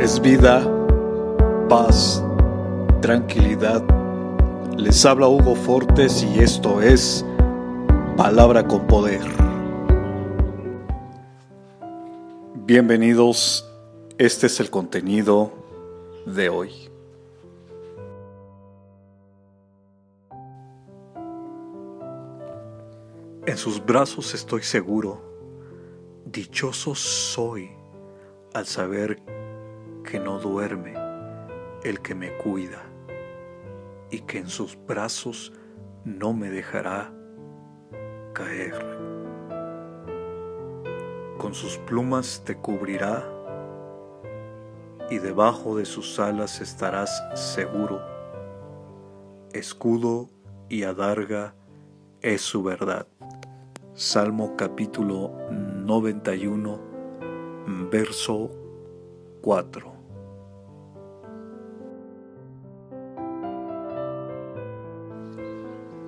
es vida, paz, tranquilidad. Les habla Hugo Fortes y esto es Palabra con Poder. Bienvenidos, este es el contenido de hoy. En sus brazos estoy seguro, dichoso soy al saber que no duerme el que me cuida y que en sus brazos no me dejará caer. Con sus plumas te cubrirá y debajo de sus alas estarás seguro. Escudo y adarga es su verdad. Salmo capítulo 91, verso 4.